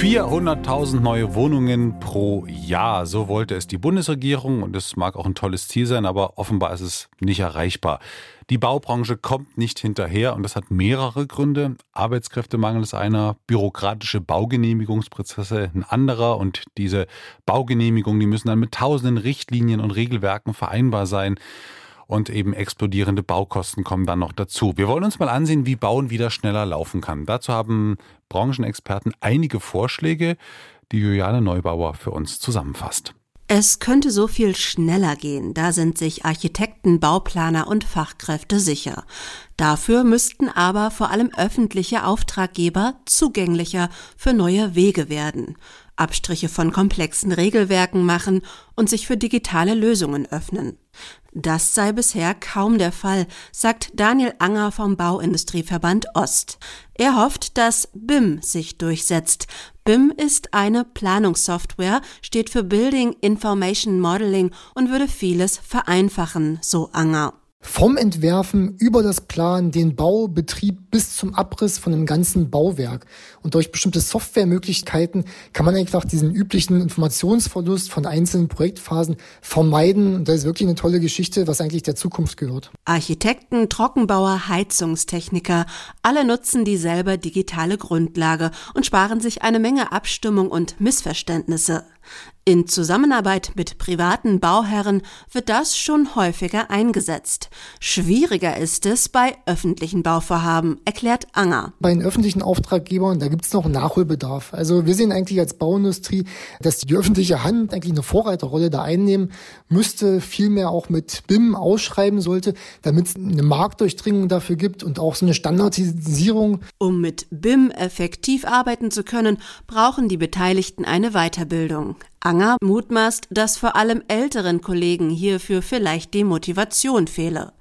Vierhunderttausend neue Wohnungen pro Jahr. So wollte es die Bundesregierung und es mag auch ein tolles Ziel sein, aber offenbar ist es nicht erreichbar. Die Baubranche kommt nicht hinterher und das hat mehrere Gründe. Arbeitskräftemangel ist einer, bürokratische Baugenehmigungsprozesse ein anderer und diese Baugenehmigungen, die müssen dann mit tausenden Richtlinien und Regelwerken vereinbar sein und eben explodierende Baukosten kommen dann noch dazu. Wir wollen uns mal ansehen, wie Bauen wieder schneller laufen kann. Dazu haben Branchenexperten einige Vorschläge, die Juliane Neubauer für uns zusammenfasst. Es könnte so viel schneller gehen, da sind sich Architekten, Bauplaner und Fachkräfte sicher. Dafür müssten aber vor allem öffentliche Auftraggeber zugänglicher für neue Wege werden, Abstriche von komplexen Regelwerken machen und sich für digitale Lösungen öffnen. Das sei bisher kaum der Fall, sagt Daniel Anger vom Bauindustrieverband Ost. Er hofft, dass BIM sich durchsetzt. BIM ist eine Planungssoftware, steht für Building Information Modeling und würde vieles vereinfachen, so Anger. Vom Entwerfen über das Plan, den Bau, Betrieb bis zum Abriss von einem ganzen Bauwerk. Und durch bestimmte Softwaremöglichkeiten kann man einfach diesen üblichen Informationsverlust von einzelnen Projektphasen vermeiden. Und das ist wirklich eine tolle Geschichte, was eigentlich der Zukunft gehört. Architekten, Trockenbauer, Heizungstechniker, alle nutzen dieselbe digitale Grundlage und sparen sich eine Menge Abstimmung und Missverständnisse. In Zusammenarbeit mit privaten Bauherren wird das schon häufiger eingesetzt. Schwieriger ist es bei öffentlichen Bauvorhaben, erklärt Anger. Bei den öffentlichen Auftraggebern, da gibt es noch Nachholbedarf. Also wir sehen eigentlich als Bauindustrie, dass die öffentliche Hand eigentlich eine Vorreiterrolle da einnehmen müsste, vielmehr auch mit BIM ausschreiben sollte, damit es eine Marktdurchdringung dafür gibt und auch so eine Standardisierung. Um mit BIM effektiv arbeiten zu können, brauchen die Beteiligten eine Weiterbildung. Anger mutmaßt, dass vor allem älteren Kollegen hierfür vielleicht die Motivation fehle.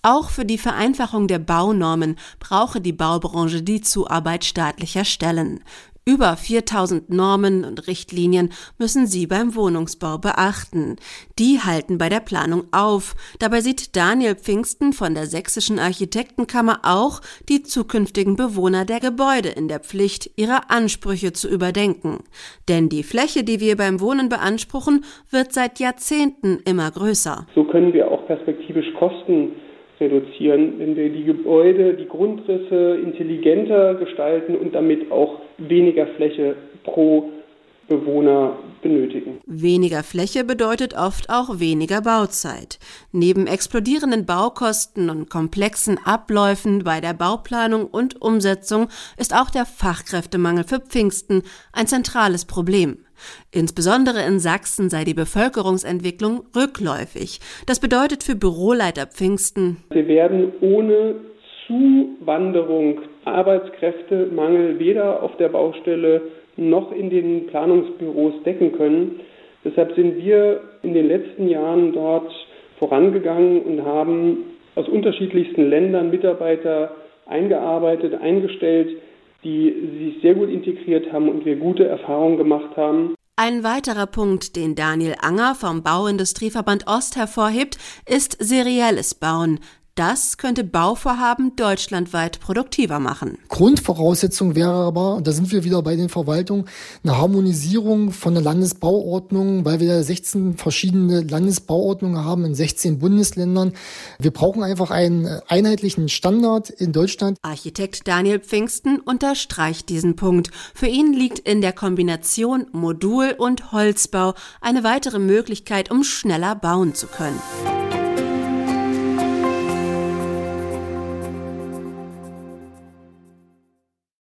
Auch für die Vereinfachung der Baunormen brauche die Baubranche die Zuarbeit staatlicher Stellen. Über 4000 Normen und Richtlinien müssen Sie beim Wohnungsbau beachten. Die halten bei der Planung auf. Dabei sieht Daniel Pfingsten von der Sächsischen Architektenkammer auch die zukünftigen Bewohner der Gebäude in der Pflicht, ihre Ansprüche zu überdenken. Denn die Fläche, die wir beim Wohnen beanspruchen, wird seit Jahrzehnten immer größer. So können wir auch perspektivisch Kosten reduzieren, wenn wir die Gebäude, die Grundrisse intelligenter gestalten und damit auch weniger Fläche pro Bewohner benötigen. Weniger Fläche bedeutet oft auch weniger Bauzeit. Neben explodierenden Baukosten und komplexen Abläufen bei der Bauplanung und Umsetzung ist auch der Fachkräftemangel für Pfingsten ein zentrales Problem. Insbesondere in Sachsen sei die Bevölkerungsentwicklung rückläufig. Das bedeutet für Büroleiter Pfingsten. Wir werden ohne Zuwanderung Arbeitskräftemangel weder auf der Baustelle noch in den Planungsbüros decken können. Deshalb sind wir in den letzten Jahren dort vorangegangen und haben aus unterschiedlichsten Ländern Mitarbeiter eingearbeitet, eingestellt, die sich sehr gut integriert haben und wir gute Erfahrungen gemacht haben. Ein weiterer Punkt, den Daniel Anger vom Bauindustrieverband Ost hervorhebt, ist serielles Bauen. Das könnte Bauvorhaben deutschlandweit produktiver machen. Grundvoraussetzung wäre aber, und da sind wir wieder bei den Verwaltungen, eine Harmonisierung von der Landesbauordnung, weil wir 16 verschiedene Landesbauordnungen haben in 16 Bundesländern. Wir brauchen einfach einen einheitlichen Standard in Deutschland. Architekt Daniel Pfingsten unterstreicht diesen Punkt. Für ihn liegt in der Kombination Modul- und Holzbau eine weitere Möglichkeit, um schneller bauen zu können.